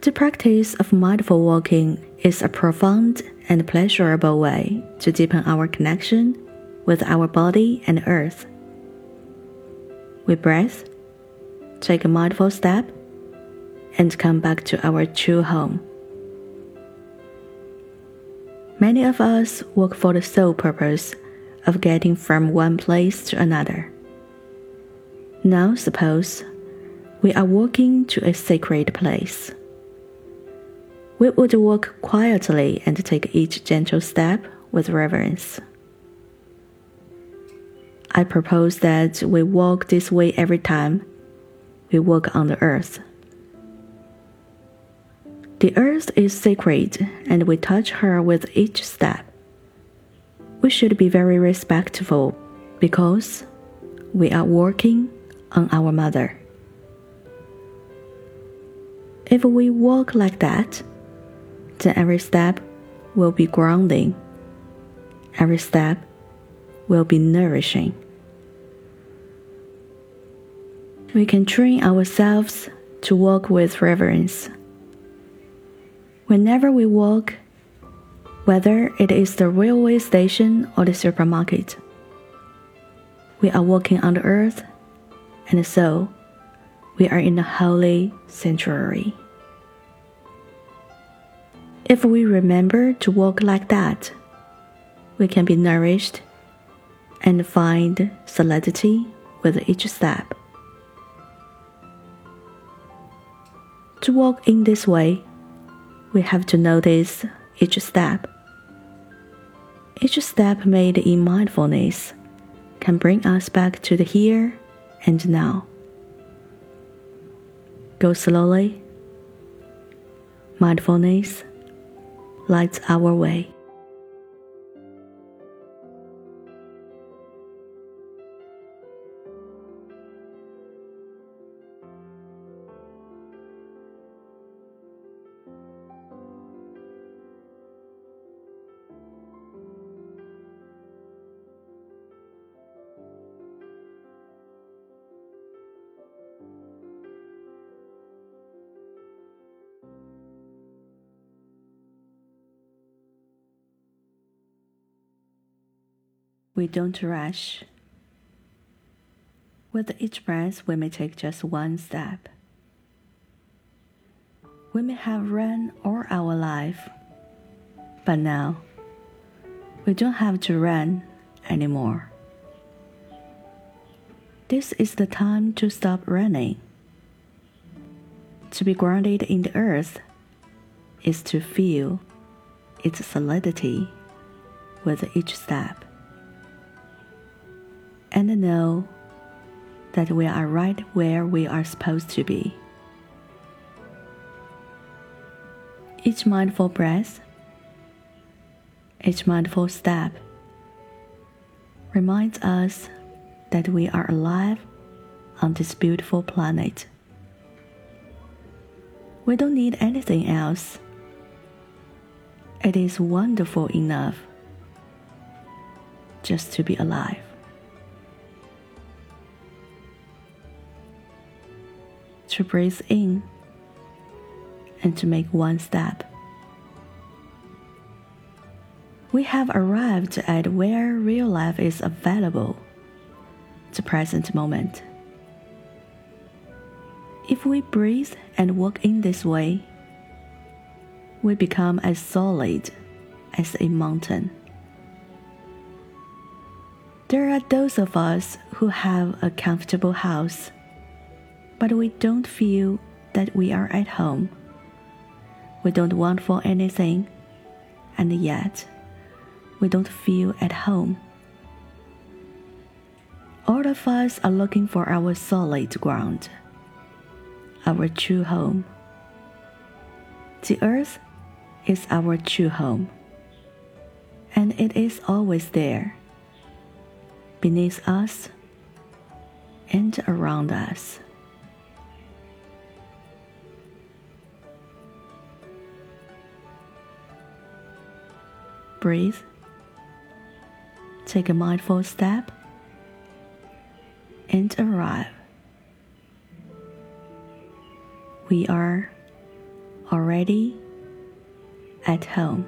The practice of mindful walking is a profound and pleasurable way to deepen our connection with our body and earth. We breathe, take a mindful step, and come back to our true home. Many of us walk for the sole purpose of getting from one place to another. Now, suppose we are walking to a sacred place. We would walk quietly and take each gentle step with reverence. I propose that we walk this way every time we walk on the earth. The earth is sacred and we touch her with each step. We should be very respectful because we are walking on our mother. If we walk like that, then every step will be grounding, every step will be nourishing. We can train ourselves to walk with reverence. Whenever we walk, whether it is the railway station or the supermarket, we are walking on the earth, and so we are in a holy sanctuary. If we remember to walk like that, we can be nourished and find solidity with each step. To walk in this way, we have to notice each step. Each step made in mindfulness can bring us back to the here and now. Go slowly. Mindfulness lights our way. We don't rush. With each breath, we may take just one step. We may have run all our life, but now we don't have to run anymore. This is the time to stop running. To be grounded in the earth is to feel its solidity with each step and know that we are right where we are supposed to be. Each mindful breath, each mindful step reminds us that we are alive on this beautiful planet. We don't need anything else. It is wonderful enough just to be alive. To breathe in and to make one step. We have arrived at where real life is available, the present moment. If we breathe and walk in this way, we become as solid as a mountain. There are those of us who have a comfortable house but we don't feel that we are at home. We don't want for anything, and yet we don't feel at home. All of us are looking for our solid ground, our true home. The earth is our true home, and it is always there, beneath us and around us. Breathe, take a mindful step, and arrive. We are already at home.